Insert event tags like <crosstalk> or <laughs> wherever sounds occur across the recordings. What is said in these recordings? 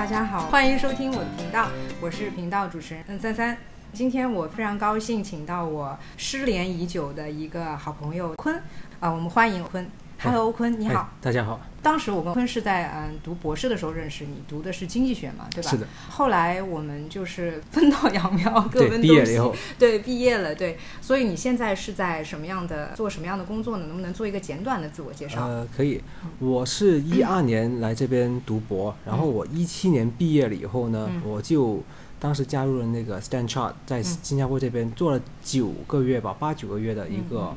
大家好，欢迎收听我的频道，我是频道主持人嗯三三。今天我非常高兴，请到我失联已久的一个好朋友坤啊，我们欢迎坤。Hello，坤，你好。大家好。当时我跟坤是在嗯读博士的时候认识你，读的是经济学嘛，对吧？是的。后来我们就是分道扬镳，各 <laughs> 奔东西。毕业了以后。对，毕业了，对。所以你现在是在什么样的做什么样的工作呢？能不能做一个简短的自我介绍？呃，可以。我是一二年来这边读博，然后我一七年毕业了以后呢，我就当时加入了那个 StanChart，在新加坡这边做了九个月吧，八九个月的一个。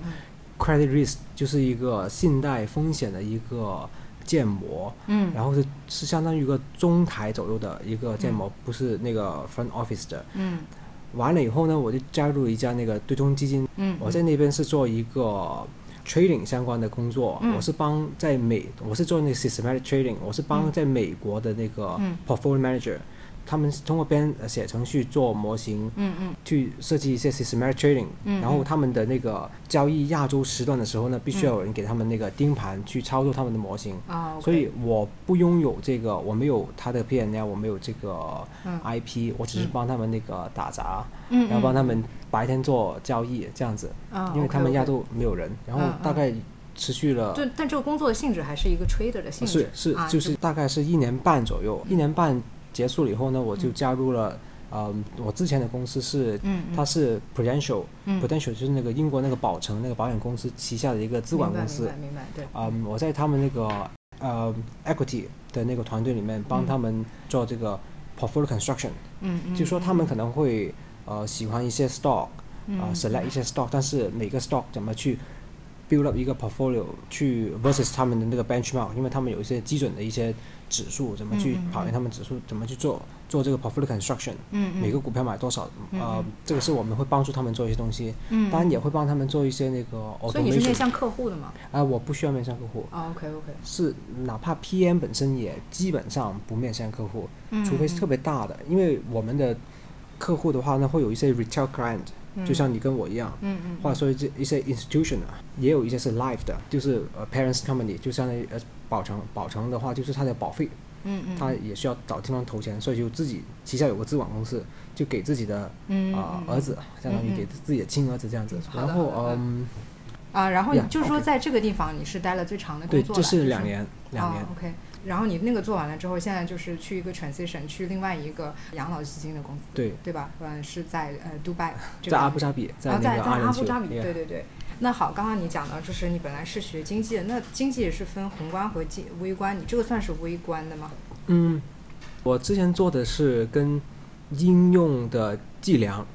Credit risk 就是一个信贷风险的一个建模，嗯，然后是是相当于一个中台左右的一个建模，不是那个 front office 的，嗯，完了以后呢，我就加入一家那个对冲基金，嗯，我在那边是做一个 trading 相关的工作，嗯，我是帮在美，我是做那个 systematic trading，我是帮在美国的那个 portfolio manager。他们通过编写程序做模型，嗯嗯，去设计一些 systematic trading，嗯，然后他们的那个交易亚洲时段的时候呢，必须要有人给他们那个盯盘去操作他们的模型，啊，所以我不拥有这个，我没有他的 PNL，我没有这个 IP，我只是帮他们那个打杂，嗯，然后帮他们白天做交易这样子，啊，因为他们亚洲没有人，然后大概持续了，对，但这个工作的性质还是一个 trader 的性质，是是就是大概是一年半左右，一年半。结束了以后呢，我就加入了，呃，我之前的公司是，它是 Prudential，Prudential 就是那个英国那个保诚那个保险公司旗下的一个资管公司。明白，明白，对。嗯，我在他们那个呃 equity 的那个团队里面帮他们做这个 portfolio construction。嗯嗯。就说他们可能会呃喜欢一些 stock，啊 select 一些 stock，但是每个 stock 怎么去 build up 一个 portfolio 去 versus 他们的那个 benchmark，因为他们有一些基准的一些。指数怎么去跑赢他们指数？怎么去做做这个 portfolio construction？嗯每个股票买多少？呃，这个是我们会帮助他们做一些东西。嗯。当然也会帮他们做一些那个。所以你是面向客户的吗？啊，我不需要面向客户。啊，OK OK。是，哪怕 PM 本身也基本上不面向客户，除非是特别大的，因为我们的客户的话呢，会有一些 retail client，就像你跟我一样。嗯嗯。或者说一些一些 institution 啊，也有一些是 life 的，就是呃 parents company，就相当于呃。保成，保成的话就是他的保费，嗯嗯，他也需要找地方投钱，所以就自己旗下有个资管公司，就给自己的啊儿子，相当于给自己的亲儿子这样子。然后嗯，啊，然后就是说在这个地方你是待了最长的工作，对，这是两年，两年。OK，然后你那个做完了之后，现在就是去一个 transition，去另外一个养老基金的公司，对，对吧？嗯，是在呃杜拜，在阿布扎比，在在阿布扎比，对对对。那好，刚刚你讲到，就是你本来是学经济的，那经济也是分宏观和微微观，你这个算是微观的吗？嗯，我之前做的是跟应用的计量，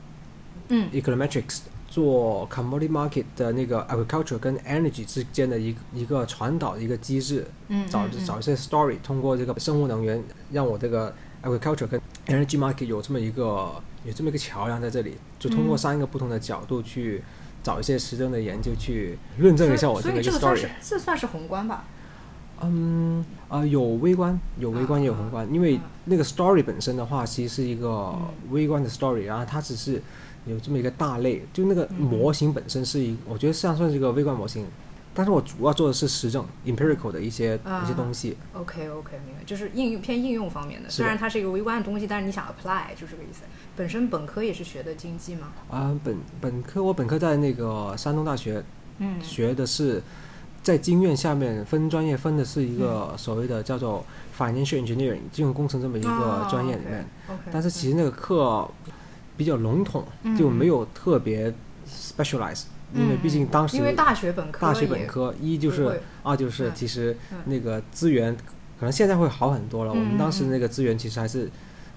嗯，econometrics，做 commodity market 的那个 agriculture 跟 energy 之间的一一个传导的一个机制，嗯，找找一些 story，通过这个生物能源，让我这个 agriculture 跟 energy market 有这么一个有这么一个桥梁在这里，就通过三个不同的角度去。找一些实证的研究去论证一下我这个 story。所以这个算是这算是宏观吧？嗯，啊，有微观，有微观也有宏观。因为那个 story 本身的话，其实是一个微观的 story，然后它只是有这么一个大类，就那个模型本身是一，我觉得像算是一个微观模型。但是我主要做的是实证 empirical 的一些一些东西。OK OK，明白，就是应用偏应用方面的。虽然它是一个微观的东西，但是你想 apply 就这个意思。本身本科也是学的经济吗？啊，本本科我本科在那个山东大学，嗯，学的是在经院下面分专业分的是一个所谓的叫做 financial engineering 金融工程这么一个专业里面。OK。但是其实那个课比较笼统，就没有特别 specialize，因为毕竟当时因为大学本科大学本科一就是二就是其实那个资源可能现在会好很多了。我们当时那个资源其实还是。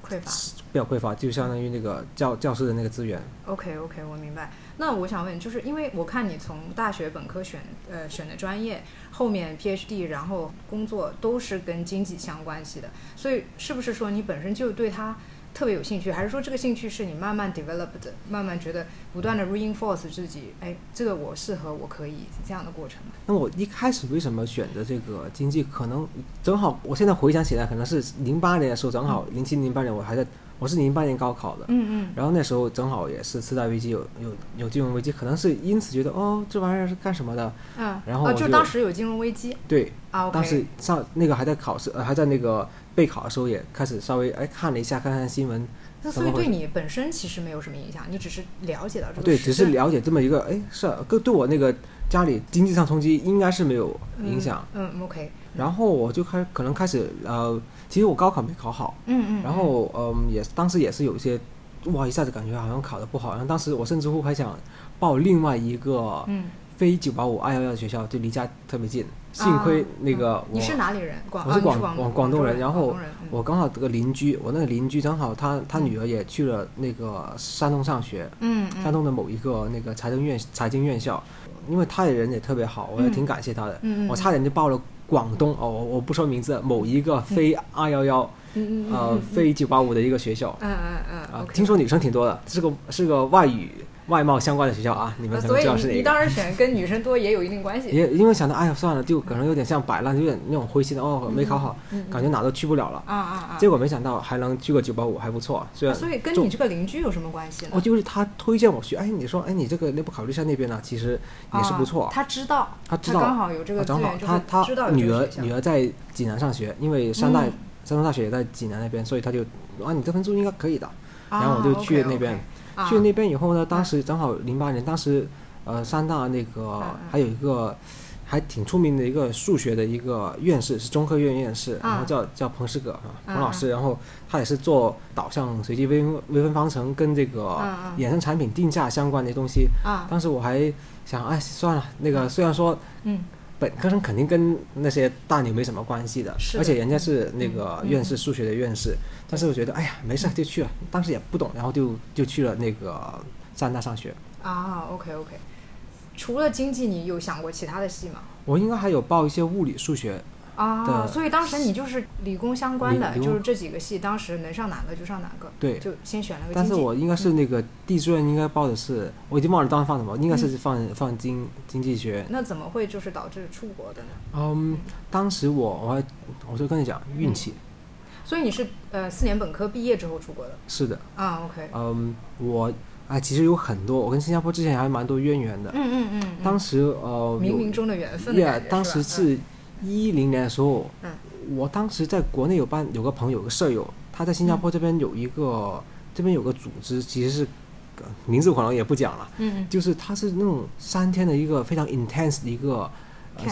匮乏，比较匮乏，就相当于那个教教师的那个资源。OK OK，我明白。那我想问，就是因为我看你从大学本科选呃选的专业，后面 PhD，然后工作都是跟经济相关系的，所以是不是说你本身就对它？特别有兴趣，还是说这个兴趣是你慢慢 develop 的，慢慢觉得不断的 reinforce 自己，哎，这个我适合，我可以是这样的过程。那我一开始为什么选择这个经济？可能正好，我现在回想起来，可能是零八年的时候，正好零七零八年我还在我是零八年高考的，嗯嗯。然后那时候正好也是次贷危机有有有金融危机，可能是因此觉得哦这玩意儿是干什么的？嗯，哦，然后我就就当时有金融危机？对，当时上那个还在考试，呃还在那个备考的时候也开始稍微哎看了一下看看新闻，那所以对你本身其实没有什么影响，你只是了解到这个对，只是了解这么一个哎是啊跟对我那个家里经济上冲击应该是没有影响。嗯嗯，OK，然后我就开可能开始呃，其实我高考没考好，嗯嗯，然后嗯也当时也是有一些哇一下子感觉好像考得不好，然后当时我甚至乎还想报另外一个嗯，非九八五二幺幺的学校，就离家特别近，幸亏那个我、嗯你是哪里人？广我是广广广广东人，然后我刚好这个邻居，我那个邻居正好他他女儿也去了那个山东上学，嗯嗯。山东的某一个那个财政院财经院校，因为他的人也特别好，我也挺感谢他的。嗯嗯。我差点就报了广东哦，我我不说名字，某一个非二幺幺呃非九八五的一个学校。嗯嗯嗯啊，听说女生挺多的，是个是个外语外贸相关的学校啊，你们可能呃所以你知道是哪个。你当然选跟女生多也有一定关系。也因为想到，哎呀，算了，就可能有点像摆烂，有点那种灰心的，哦，没考好，感觉哪都去不了了。啊啊啊！结果没想到还能去个九八五，还不错。虽然所以跟你这个邻居有什么关系呢？哦，就是他推荐我去，哎，你说，哎，你这个要不考虑一下那边呢？其实也是不错。啊他知道，他知道刚好有这个资源，他他知道女儿女儿在济南上学，因为山大、嗯山东大学也在济南那边，所以他就啊，你这分数应该可以的。啊然后我就去那边去那边以后呢，当时正好零八年，当时呃三大那个还有一个还挺出名的一个数学的一个院士，是中科院院士，然后嗯叫叫彭世葛啊，嗯彭老师，然后他也是做导向随机微分微分方程跟这个衍生产品定价相关的东西。啊，当时我还想，哎，算了，那个虽然说嗯本科生肯定跟那些大牛没什么关系的，的而且人家是那个嗯院士数学的院士，但是我觉得哎呀没事就去了，当时也不懂，然后就就去了那个山大上学。啊，OK OK。除了经济，你有想过其他的系吗？我应该还有报一些物理、数学，啊，的所以当时你就是理工相关的，就是这几个系，当时能上哪个就上哪个，对。就先选了个。但是我应该是那个地志愿应该报的是，我已经忘了当时放什么，应该是放放经经济学。那怎么会就是导致出国的呢？嗯，当时我我还我就跟你讲运气，所以你是呃四年本科毕业之后出国的？是的，啊？OK，嗯，我哎其实有很多，我跟新加坡之前还蛮多渊源的。嗯嗯嗯嗯，当时呃冥冥中的缘分的 Yeah，当时是一零年的时候，嗯。我当时在国内有班有个朋友，有个舍友，他在新加坡这边有一个、这边有个组织，其实是呃名字可能也不讲了，嗯嗯。就是他是那种三天的一个非常 intense 的一个呃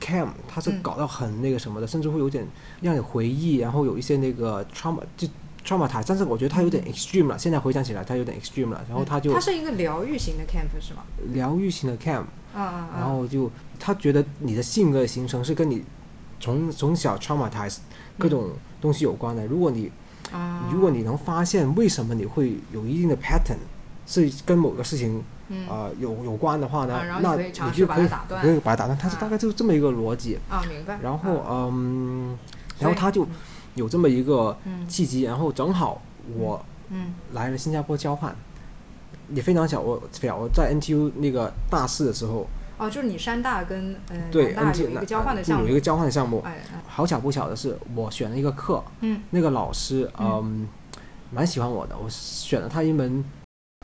Camp camp，它是嗯搞到很那个什么的，甚至会有点让你回忆，然后有一些那个 trauma 就 traumatize，但是我觉得它有点 extreme 了，现在回想起来它有点 extreme 了，然后他就嗯它是一个疗愈型的 camp 是吗？疗愈型的 camp。嗯嗯嗯，然后就他觉得你的性格形成是跟你从从小 traumatize 各种东西有关的。如果你啊，如果你能发现为什么你会有一定的 pattern 是跟某个事情啊呃有有关的话呢，那你就可以把它打断。可以把它打断。它是啊。大概就是这么一个逻辑。啊明白，然后啊。嗯，然后他就有这么一个嗯。契机，然后正好我嗯。来了新加坡交换，也非常巧，我我在 NTU 那个大四的时候。哦，就是你山大跟嗯对大 NT 有一个交换的项目有一，个交换的项目。哎哎。好巧不巧的是，我选了一个课，嗯。那个老师嗯蛮喜欢我的，我选了他一门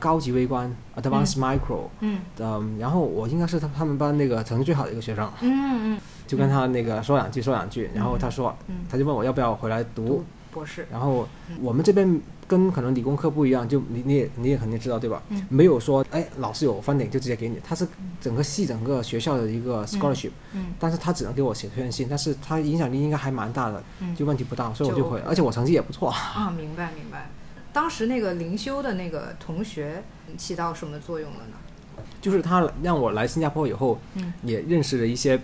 高级微观 （Advanced Micro），嗯。嗯，然后我应该是他他们班那个成绩最好的一个学生，嗯嗯就跟他那个说两句说两句，然后他说嗯，他就问我要不要回来读。读，博士，然后我们这边跟可能理工科不一样，就你你也你也肯定知道对吧？嗯。没有说哎老师有 funding 就直接给你，他是整个系整个学校的一个 scholarship，、嗯。但是他只能给我写推荐信，但是他影响力应该还蛮大的，嗯。就问题不大，所以我就就回而且我成绩也不错。啊，明白明白。当时那个灵修的那个同学起到什么作用了呢？就是他让我来新加坡以后，嗯。也认识了一些，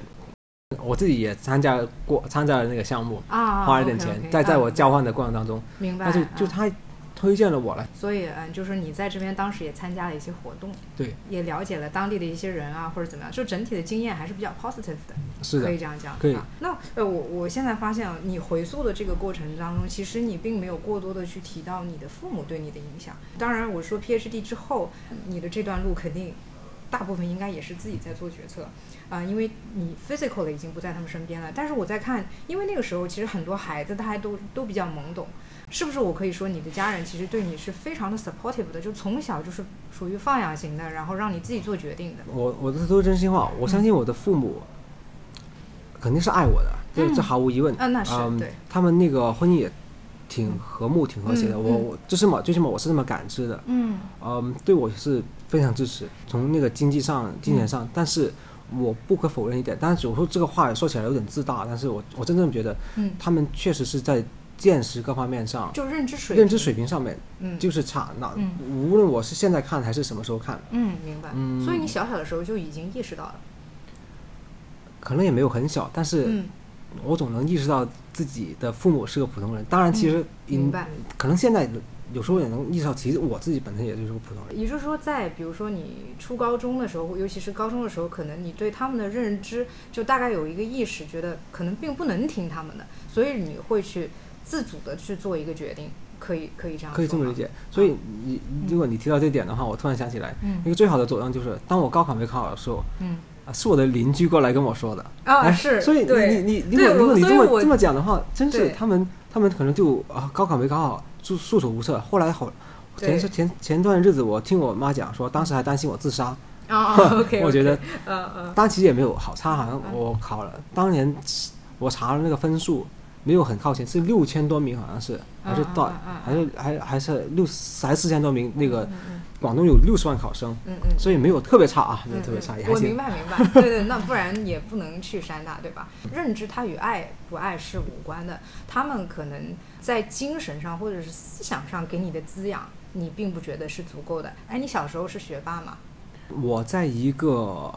我自己也参加过参加了那个项目，啊，花了点钱，在在我啊交换的过程当中，明白，但是就啊。他推荐了我来，所以嗯，就是你在这边当时也参加了一些活动，对，也了解了当地的一些人啊，或者怎么样，就整体的经验还是比较 positive 的，是的可以，这样讲。可以啊、那呃，我我现在发现啊，你回溯的这个过程当中，其实你并没有过多的去提到你的父母对你的影响。当然，我说 PhD 之后，你的这段路肯定大部分应该也是自己在做决策，啊、因为你 physical 的已经不在他们身边了。但是我在看，因为那个时候其实很多孩子他还都都比较懵懂，是不是？我可以说你的家人其实对你是非常的 supportive 的，就从小就是属于放养型的，然后让你自己做决定的。我我这都是真心话，我相信我的父母肯定是爱我的，这嗯这毫无疑问。啊那是嗯对他们那个婚姻也挺和睦、挺和谐的。嗯我我最起码最起码我是这么感知的。嗯嗯，对我是非常支持，从那个经济上、金钱嗯上，但是我不可否认一点，但是我说这个话说起来有点自大，但是我我真正觉得嗯，他们确实是在见识各方面上、就认知水认知水平上面嗯就是差。那嗯无论我是现在看还是什么时候看，嗯明白。嗯所以你小小的时候就已经意识到了。可能也没有很小，但是嗯，我总能意识到自己的父母是个普通人。当然，其实嗯明白。可能现在有时候也能意识到，其实我自己本身也就是个普通人。也就是说，在比如说你初高中的时候，尤其是高中的时候，可能你对他们的认知就大概有一个意识，觉得可能并不能听他们的，所以你会去自主的去做一个决定，可以可以这样可以这么理。解。所以你如果你提到这点的话，我突然想起来，嗯一个最好的佐证就是，当我高考没考好的时候，嗯啊，是我的邻居过来跟我说的。啊哎是，所以你你你如果如果你这么这么讲的话，真是他们他们可能就啊高考没考好，束束手无策。后来好前前前段日子，我听我妈讲说，当时还担心我自杀。啊啊，OK，我觉得，嗯嗯当然其实也没有好差，好像嗯我考了，当年我查了那个分数，没有很靠前，是六千多名，好像是还是到还是还还是六还四千多名，那个嗯广东有六十万考生，嗯嗯，所以没有特别差啊，没有嗯特别差，嗯也还行。我明白明白，<laughs> 对对，那不然也不能去山大，对吧？认知它与爱不爱是无关的，他们可能在精神上或者是思想上给你的滋养，你并不觉得是足够的。哎，你小时候是学霸吗？我在一个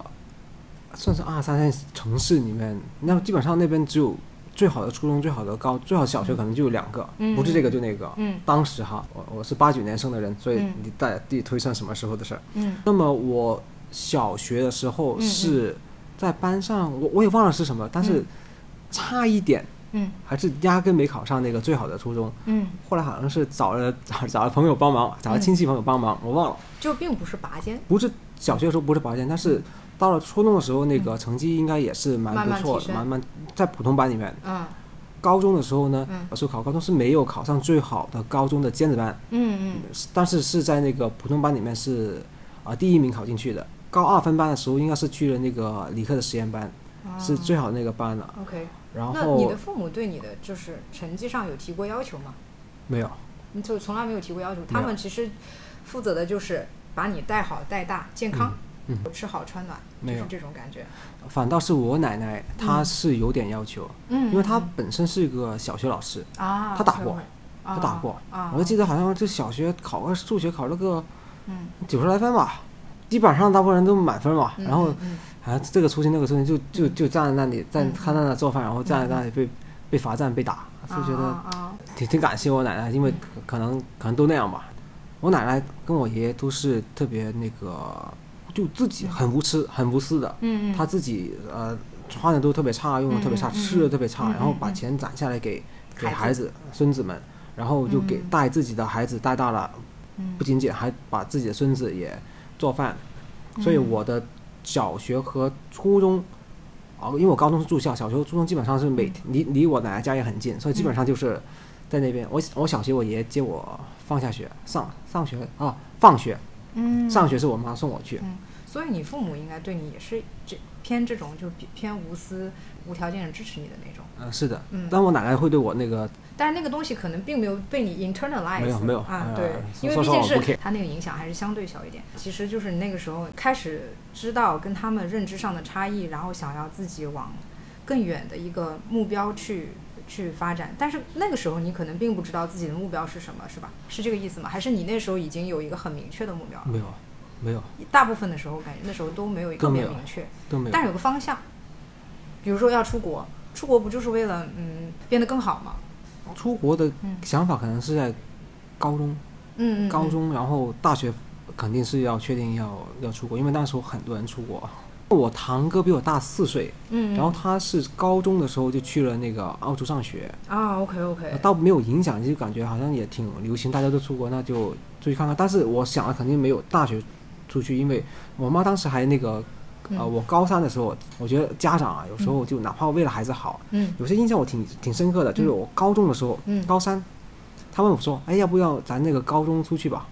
算是二三线城市里面，那基本上那边只有最好的初中、最好的高、最好小学可能就有两个，嗯。不是这个就那个。嗯。当时哈，我我是八九年生的人，所以嗯。你大家自己推算什么时候的事儿。嗯。那么我小学的时候是在班上，我我也忘了是什么，但是嗯。差一点嗯。还是压根没考上那个最好的初中。嗯，后来好像是找了 <laughs> 找找了朋友帮忙，找了亲戚朋友帮忙，我忘了。就并不是拔尖。不是小学的时候不是拔尖，但是到了初中的时候，那个成绩应该也是蛮不错的，慢慢慢在普通班里面。嗯。高中的时候呢嗯，有时候考高中是没有考上最好的高中的尖子班，嗯嗯。但是是在那个普通班里面是啊、第一名考进去的。高二分班的时候，应该是去了那个理科的实验班，嗯，是最好的那个班了。OK。然那你的父母对你的就是成绩上有提过要求吗？没有，你就从来没有提过要求，他们其实负责的就是把你带好带大健康，嗯吃好穿暖，就是这种感觉。反倒是我奶奶，她是有点要求，嗯因为她本身是一个小学老师，啊，她打过她打过。啊，我就记得好像这小学考个数学考了个嗯，九十来分吧，基本上大部分人都满分嘛。嗯然后嗯好像这个出勤那个出勤，就就就站在那里，站嗯他在那做饭，然后站在那里被被罚站被打，嗯就觉得啊啊挺挺感谢我奶奶，因为可能可能都那样吧。我奶奶跟我爷爷都是特别那个，就自己很无私很无私的，嗯嗯，他自己呃穿的都特别差，用的特别差，吃的特别差，然后把嗯。钱攒下来给给孩子孙子们，然后就给嗯。带自己的孩子带大了，嗯。不仅仅还把自己的孙子也做饭，所以嗯我的小学和初中，啊，因为我高中是住校，小学、初中基本上是每离离我奶奶家也很近，所以基本上就是在那边。我我小学我爷爷接我放下学，上上学啊，放学，嗯。上学是我妈送我去。嗯，所以你父母应该对你也是这偏这种就偏偏无私、无条件的支持你的那种。嗯、是的，嗯。但我奶奶会对我那个但是那个东西可能并没有被你 internalize，没有。没有啊，呃对，因为毕竟是它那个影响还是相对小一点。其实就是你那个时候开始知道跟他们认知上的差异，然后想要自己往更远的一个目标去去发展。但是那个时候你可能并不知道自己的目标是什么，是吧？是这个意思吗？还是你那时候已经有一个很明确的目标了？没有没有大部分的时候感觉那时候都没有一个明确，都没有但。是有个方向，比如说要出国，出国不就是为了嗯变得更好吗？出国的嗯想法可能是在高中，嗯高中，然后大学肯定是要确定要要出国，因为那时候很多人出国。我堂哥比我大四岁，嗯，然后他是高中的时候就去了那个澳洲上学，啊，OK OK，倒没有影响，就感觉好像也挺流行，大家都出国，那就出去看看。但是我想了，肯定没有大学出去，因为我妈当时还那个，呃，嗯我高三的时候，我觉得家长啊，有时候就哪怕为了孩子好，嗯。有些印象我挺挺深刻的，就是我高中的时候，嗯。高三，他问我说，哎，要不要咱那个高中出去吧？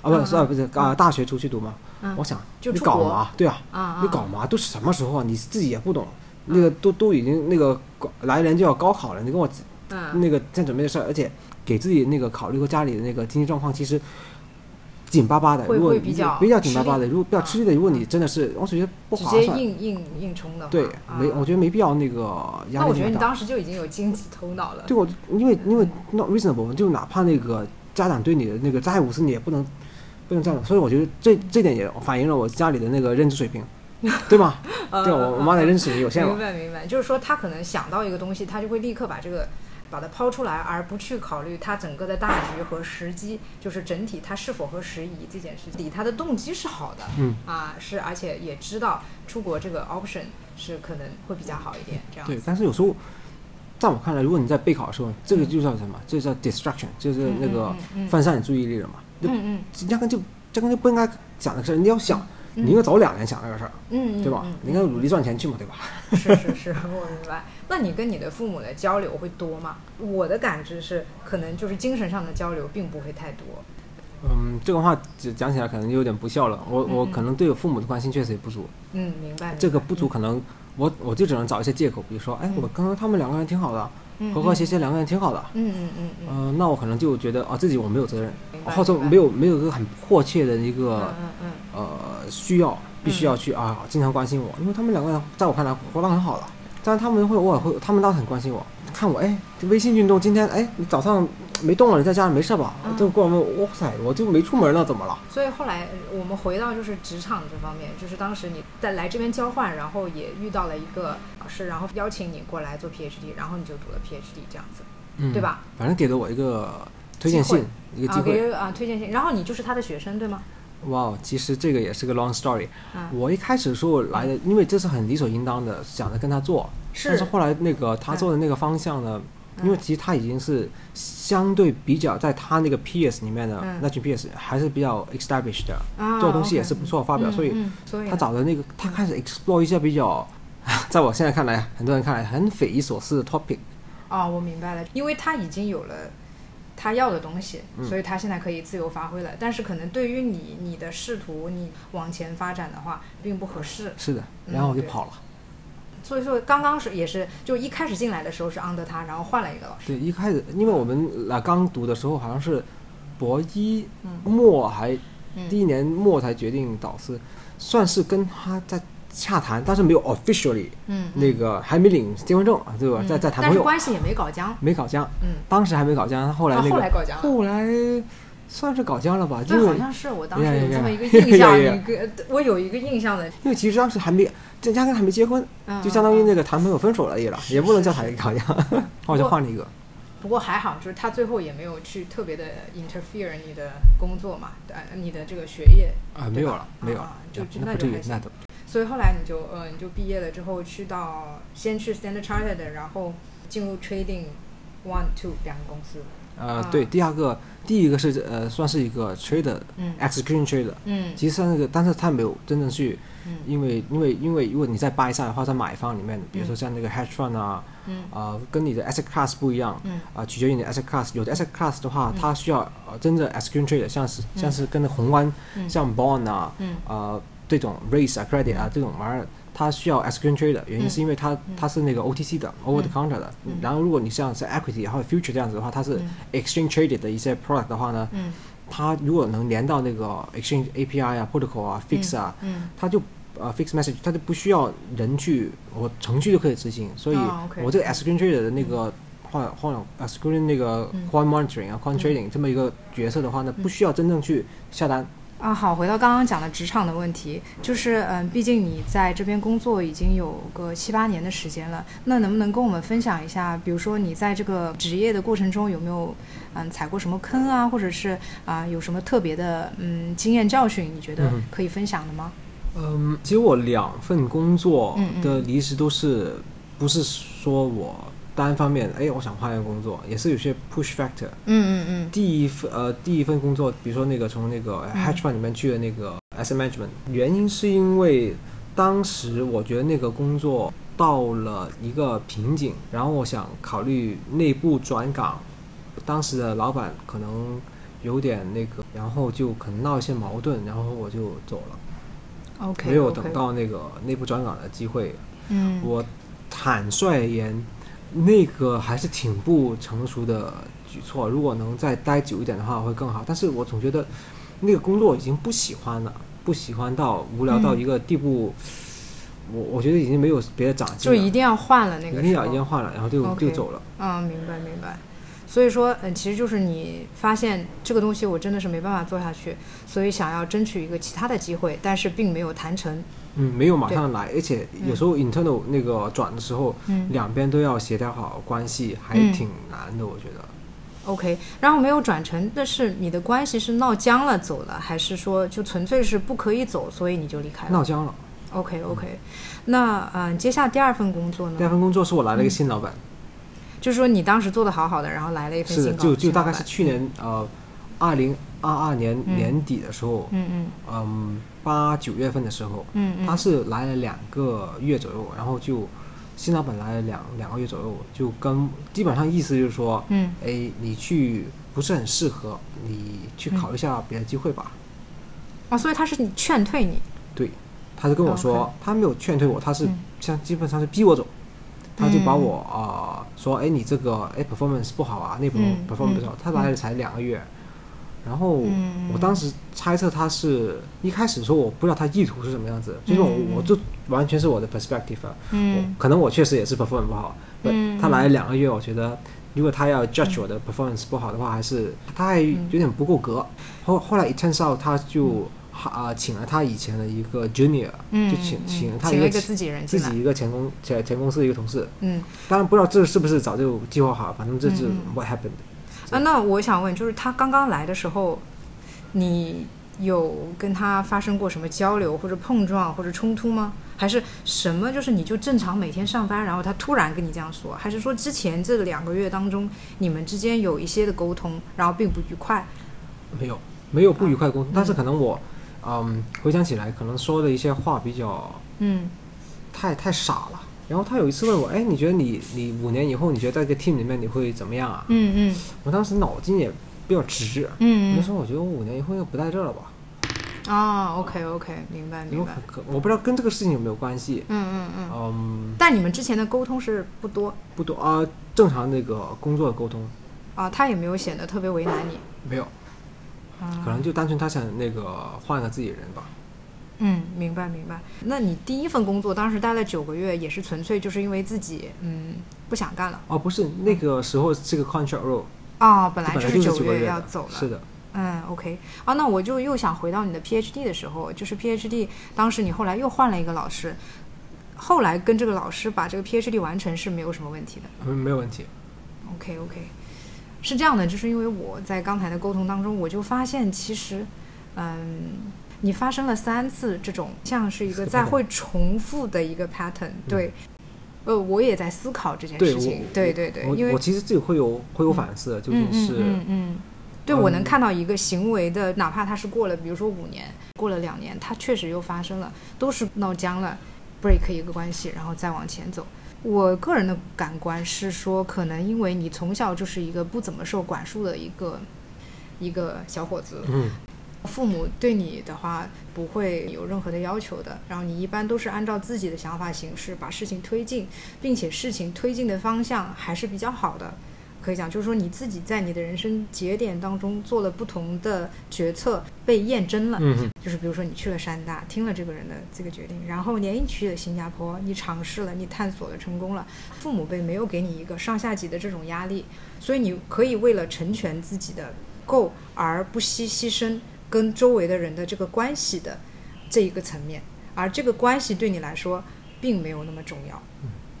啊，不嗯是，啊，不是啊，大学出去读嘛。嗯我想你搞嘛？对啊，你搞嘛？都什么时候啊？你自己也不懂，那个都都已经那个高来年就要高考了，你跟我嗯那个在准备的事儿，而且给自己那个考虑过家里的那个经济状况，其实紧巴巴的。会如果会比较比较紧巴巴的，如果比较吃力的，如果你真的是，我是觉得不直接划算。硬硬硬冲的，对，没，啊我觉得没必要那个压那我觉得你。当时就已经有经济头脑了。对我，因为因为 not reasonable，就哪怕那个家长对你的那个债务是你也不能不能这样，所以我觉得这这点也反映了我家里的那个认知水平，<laughs> 对吧？呃 <laughs> 对，我我妈的认识也有限明。白明白，就是说她可能想到一个东西，她就会立刻把这个把它抛出来，而不去考虑它整个的大局和时机，就是整体它是否合时宜这件事情。底他的动机是好的，嗯，啊是，而且也知道出国这个 option 是可能会比较好一点，这样对，但是有时候，在我看来，如果你在备考的时候，这个就叫什么？这叫 distraction，就是那个分散你注意力了嘛。嗯压根就压根就不应该想这个事儿，你要想，嗯你应该早两年想这个事儿，嗯，对吧嗯？你应该努力赚钱去嘛，对吧？<laughs> 是是是，我明白。那你跟你的父母的交流会多吗？我的感知是，可能就是精神上的交流并不会太多。嗯，这个话只讲起来可能有点不孝了。我我嗯嗯可能对我父母的关心确实也不足，嗯，明白。这个不足可能我我就只能找一些借口，比如说，哎，我刚刚他们两个人挺好的，嗯和和谐谐两个人挺好的。嗯嗯嗯嗯。嗯、那我可能就觉得啊，自己我没有责任或者没有没有一个很迫切的一嗯个呃需要，必须要去啊经常关心我，因为他们两个人在我看来活得很好了，但是他们会偶尔会，他们倒是很关心我，看我哎微信运动今天哎你早上没动了，你在家里没事吧？嗯就过来问我，哇塞，我就没出门呢，怎么了？所以后来呃我们回到就是职场这方面，就是当时你在来这边交换，然后也遇到了一个老师，然后邀请你过来做 PhD，然后你就读了 PhD 这样子，嗯，对？吧？反正给了我一个推荐信，一个机会。了啊推荐信，然后你就是他的学生对吗？哇，哦其实这个也是个 long story。嗯，我一开始的时候来的，因为这是很理所应当的，想着跟他做，是但是后来那个他做的那个方向呢，嗯因为其实他已经是相对比较在他那个 PS 里面的、嗯那群 PS 还是比较 established 的，啊做的东西也是不错发表，嗯所以嗯所以他找的那个他开始 explore 一些比较，<laughs> 在我现在看来，很多人看来很匪夷所思的 topic。哦，我明白了，因为他已经有了他要的东西，嗯所以他现在可以自由发挥了。但是可能对于你你的仕途，你往前发展的话，并不合适。是的，然后我就跑了。所以说，刚刚是也是就一开始进来的时候是 under 他，然后换了一个老师。对，一开始因为我们来刚读的时候好像是博一嗯。末还嗯。第一年末才决定导师，算是跟他在洽谈，但是没有 officially 嗯，那个还没领结婚证，啊对吧？嗯在在谈但朋友，是关系也没搞僵。没搞僵，嗯，当时还没搞僵，后来啊那个后来搞僵了。后来算是搞僵了吧，因对，好像是我当时有这么一个印象，<laughs> 一个我有一个印象的，因为其实当时还没，这压根还没结婚，嗯就相当于嗯那个谈朋友分手了也了，也不能叫谈搞僵，后 <laughs> 我就换了一个。不过还好，就是他最后也没有去特别的 interfere 你的工作嘛，呃，你的这个学业啊，没有了，没有了啊，就就那就还，行。所以后来你就呃你就毕业了之后去到先去 Standard Chartered，然后进入 Trading One Two 两个公司。呃，啊对，第二个，第一个是呃，算是一个 trader，嗯。execution trader，嗯。其实那个，但是他没有真正去，嗯。因为因为因为如果你在 buy side 的话，在买方里面，比如说像那个 hedge fund 啊，嗯。啊，跟你的 asset class 不一样，嗯。啊，取决于你的 asset class，有的 asset class 的话，嗯。它需要呃真正 execution trader，像是像是跟宏观，嗯。像 bond 啊，嗯。呃这种 raise 啊 credit 啊这种玩意儿，它需要 execution trader，原因嗯是因为它它是那个 OTC 的 over the counter 的嗯，然后如果你像是 equity 或者 future 这样子的话，它是嗯 exchange traded 的一些 product 的话呢，嗯它如果能连到那个 exchange API 啊 protocol 啊 fix 啊，嗯它就呃 fix message，它就不需要人去，我程序就可以执行，所以我这个 execution trader 的那个或者或者 execution 那个嗯 quant monitoring 啊，coin trading 这么一个角色的话呢，不需要真正去下单。啊，好，回到刚刚讲的职场的问题，就是嗯，毕竟你在这边工作已经有个七八年的时间了，那能不能跟我们分享一下，比如说你在这个职业的过程中有没有嗯踩过什么坑啊，或者是啊、有什么特别的嗯经验教训，你觉得嗯可以分享的吗？嗯，其实我两份工作的离职都是不是说我单方面，哎，我想换一个工作，也是有些 push factor。嗯嗯嗯。第一份呃第一份工作，比如说那个从那个嗯。hedge fund 里面去的那个 asset management，原因是因为当时我觉得那个工作到了一个瓶颈，然后我想考虑内部转岗，当时的老板可能有点那个，然后就可能闹一些矛盾，然后我就走了，OK，没有等到那个内部转岗的机会。嗯，我坦率而言，那个还是挺不成熟的举措。如果能再待久一点的话，会更好。但是我总觉得那个工作已经不喜欢了，不喜欢到无聊到嗯一个地步。我我觉得已经没有别的长进了，就一定要换了那个一定要一定要换了，然后就就走了。嗯，明白明白。所以说，嗯，其实就是你发现这个东西我真的是没办法做下去，所以想要争取一个其他的机会，但是并没有谈成。嗯，没有马上来，而且有时候 internal 那个转的时候，嗯两边都要协调好关系，还嗯挺难的，我觉得。OK，然后没有转成，那是你的关系是闹僵了走了，还是说就纯粹是不可以走，所以你就离开了闹僵了。？OK OK，那嗯、呃接下第二份工作呢？第二份工作是我来了一个新老板，就是说你当时做的好好的，然后来了一份是就就大概是去年呃，二零二二年嗯。年底的时候，嗯嗯。嗯，八九月份的时候，嗯嗯，他是来了两个月左右，然后就新老板来了两两个月左右，就跟基本上意思就是说，嗯。哎，你去不是很适合，你去考虑一下别的机会吧。哦，所以他是你劝退你，对，他就跟我说他没有劝退我，他是嗯。像基本上是逼我走。他就把嗯我啊、呃说，哎，你这个哎 performance 不好啊，那部嗯 performance 不好。嗯他来了才两个月，然后嗯我当时猜测他是一开始说我不知道他意图是什么样子，就是我嗯。我就完全是我的 perspective，啊。嗯。可能我确实也是 performance 不好，嗯他来了两个月，我觉得如果他要 judge 我的 performance 不好的话，还是他还有点不够格。后后来一 turns out 他就啊、请了他以前的一个 junior，嗯，就请嗯请了他请了一个自己人，自己一个前公前前公司的一个同事，嗯当然不知道这是不是早就计划好，反正这是 what happened。啊，那我想问，就是他刚刚来的时候，你有跟他发生过什么交流或者碰撞或者冲突吗？还是什么？就是你就正常每天上班，然后他突然跟你这样说，还是说之前这两个月当中你们之间有一些的沟通，然后并不愉快？没有没有不愉快啊沟通，但是可能我嗯回想起来，可能说的一些话比较嗯太太傻了。然后他有一次问我，哎，你觉得你你五年以后，你觉得在这个 team 里面你会怎么样啊？嗯嗯我当时脑筋也比较直，我嗯就说我觉得我五年以后应该不在这儿了吧？啊，OK OK，明白明白。我不知道跟这个事情有没有关系。嗯嗯嗯。嗯，但你们之前的沟通是不多不多啊、正常那个工作的沟通啊，他也没有显得特别为难你。没有，啊可能就单纯他想那个换个自己人吧。嗯，明白明白。那你第一份工作当时待了九个月，也是纯粹就是因为自己嗯不想干了哦，不是，那个时候这个 contract role，啊、本来本来就是九个月要走了。是的，嗯，OK。啊，那我就又想回到你的 PhD 的时候，就是 PhD 当时你后来又换了一个老师，后来跟这个老师把这个 PhD 完成是没有什么问题的。嗯没有问题。OK OK，是这样的，就是因为我在刚才的沟通当中，我就发现其实，嗯，你发生了三次这种像是一个在会重复的一个 pattern，对。呃，我也在思考这件事情我，对对对，因为我我其实自己会有会有反思的，究嗯竟是、嗯嗯嗯，对我能嗯看到一个行为的，哪怕它是过了，比如说五年，过了两年，它确实又发生了，都是闹僵了，break 一个关系，然后再往前走。我个人的感官是说，可能因为你从小就是一个不怎么受管束的一个一个小伙子，嗯父母对你的话不会有任何的要求的，然后你一般都是按照自己的想法行事，把事情推进，并且事情推进的方向还是比较好的。可以讲，就是说你自己在你的人生节点当中做了不同的决策，被验证了。嗯哼就是比如说你去了山大，听了这个人的这个决定，然后你去了新加坡，你尝试了，你探索了，成功了，父母辈没有给你一个上下级的这种压力，所以你可以为了成全自己的够而不惜牺牲跟周围的人的这个关系的这一个层面，而这个关系对你来说并没有那么重要，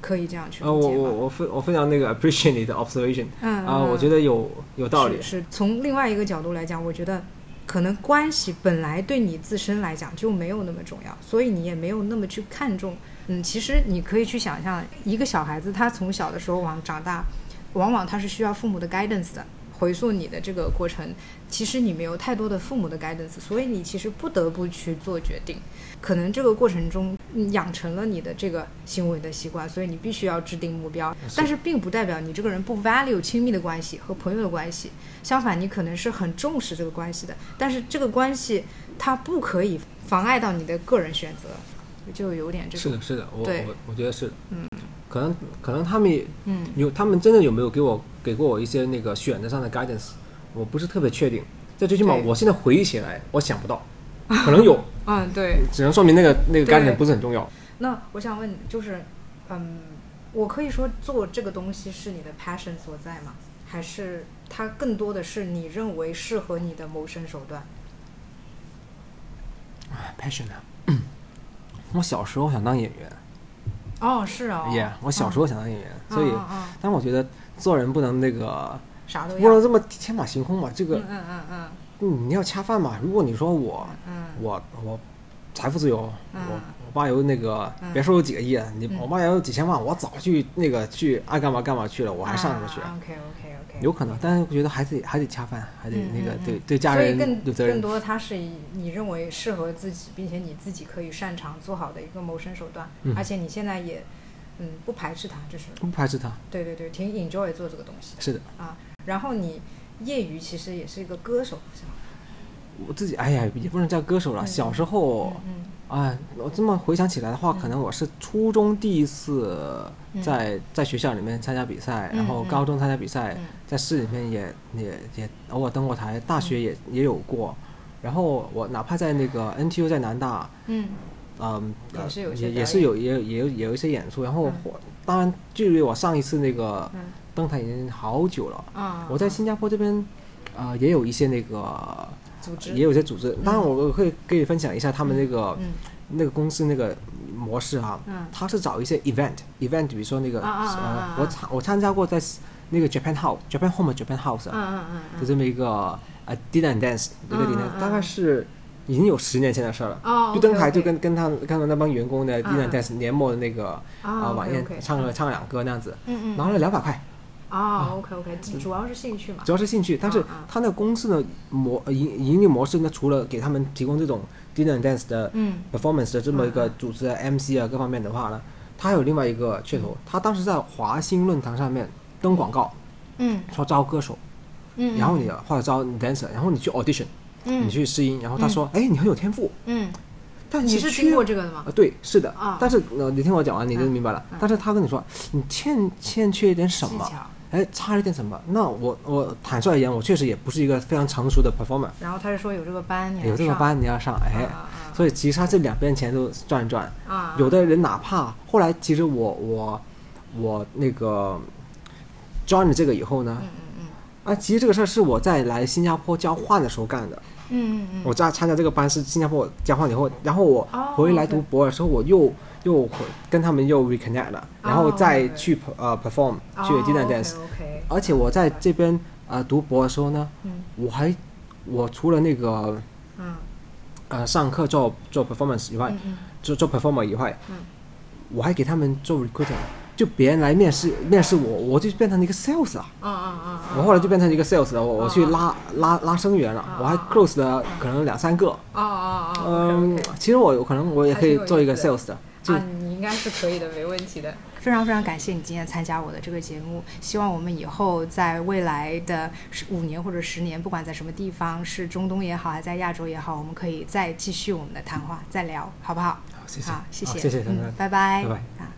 可以这样去理呃，我？我我分我分享那个 appreciate 你的 observation 嗯啊、我嗯觉得有有道理是。是从另外一个角度来讲，我觉得可能关系本来对你自身来讲就没有那么重要，所以你也没有那么去看重。嗯，其实你可以去想象，一个小孩子他从小的时候往长大，往往他是需要父母的 guidance 的，回溯你的这个过程，其实你没有太多的父母的 guidance，所以你其实不得不去做决定。可能这个过程中嗯养成了你的这个行为的习惯，所以你必须要制定目标。但是并不代表你这个人不 value 亲密的关系和朋友的关系，相反，你可能是很重视这个关系的。但是这个关系它不可以妨碍到你的个人选择，就有点这个。是的，是的，我我我觉得是的。嗯可能可能他们也嗯有，他们真的有没有给我给过我一些那个选择上的 guidance，我不是特别确定。这最起码我现在回忆起来，我想不到，<laughs> 可能有，嗯，对。只能说明那个那个对 guidance 不是很重要。那我想问，就是嗯，我可以说做这个东西是你的 passion 所在吗？还是它更多的是你认为适合你的谋生手段？啊 passion 啊，我小时候想当演员哦，是哦。，yeah，我小时候想当演员，所以嗯，嗯嗯但我觉得做人不能那个啥都要。不能这么天马行空嘛，这个嗯嗯嗯你要恰饭嘛。如果你说我嗯我我财富自由，嗯我我爸有那个嗯别说有几个亿啊，你嗯我爸有几千万，我早去那个去爱干嘛干嘛去了，我还上什么学？OK OK OK。有可能，但是我觉得还得还得恰饭，还得嗯那个嗯嗯对对家人更有责任。更多，它是以你认为适合自己，并且你自己可以擅长做好的一个谋生手段，嗯而且你现在也嗯不排斥它，就是不排斥他，对对对，挺 enjoy 做这个东西是的，啊。然后你业余其实也是一个歌手？我自己哎呀也不能叫歌手了。嗯。小时候，嗯哎，我这么回想起来的话，嗯。可能我是初中第一次嗯。在在学校里面参加比赛，嗯然后嗯。高中参加比赛，嗯。在市里面也也也偶尔登过台，大学也也有过。然后我哪怕在那个 NTU 在南大，嗯。嗯，也呃是有也也是有也有也有也有一些演出。然后嗯。我当然距离我上一次那个嗯登台已经好久了。啊，我在新加坡这边，呃，也有一些那个组织。也有一些组织。当然，我会可以可以分享一下他们那个、嗯那个公司那个模式哈。嗯。他是找一些 event event，比如说那个、我参我参加过在那个 Japan House Japan Home Japan House 嗯啊，嗯嗯。就这么一个啊 dinner and dance 一个嗯 dinner，、大概是已经有十年前的事儿了。哦就登台就跟跟他跟他那帮员工的 and dance 年末的那个啊啊晚宴唱了唱两歌那样子，嗯嗯，拿了两百块。啊，OK OK，主要是兴趣嘛，主要是兴趣，但是他那个公司的模呃盈盈利模式呢，除了给他们提供这种 dinner and dance 的嗯。performance 的这么一个嗯嗯。主持 MC 啊各方面的话呢，他还有另外一个噱头，他当时在华星论坛上面登广告，嗯。说招歌手，嗯，然后你或者招 dancer，然后你去 audition，嗯。你去试音，然后他说，哎，你很有天赋，嗯，但你是缺听过这个的吗？啊，？对，是的，啊。但是呃，你听我讲完，你就嗯。明白了。嗯。但是他跟你说，你欠欠缺一点什么哎，差了一点什么？那我我坦率而言，我确实也不是一个非常成熟的 performer。然后他是说有这个班，你有这个班你要上，哎，啊所以其实他这两边钱都赚一赚。啊啊，有的人哪怕后来，其实我我我那个 join 了这个以后呢嗯，嗯啊，其实这个事儿是我在来新加坡交换的时候干的。嗯嗯嗯，我在参加这个班是新加坡交换以后，然后我哦回来读博的时候，我又又回跟他们又 reconnect 了，然后哦再去呃 perform 去 dinner dance。OK，而且我在这边呃读博的时候呢，嗯。我还我除了那个嗯。呃上课做做 performance 以外，嗯嗯。做做 performer 以外，嗯。我还给他们做 recruiter，就别人来面试面试我，我就变成了一个 sales 了。啊啊啊，我后来就变成一个 sales 了，我我去啊拉拉拉生源了啊，我还啊 close 了可能两三个。啊啊啊，嗯，其实我有可能我也可以做一个 sales 的，就啊，你应该是可以的，没问题的。非常非常感谢你今天参加我的这个节目，希望我们以后在未来的十五年或者十年，不管在什么地方，是中东也好，还是在亚洲也好，我们可以再继续我们的谈话，再聊，好不好？好谢谢，好，谢谢，谢谢，嗯，拜拜，拜拜啊。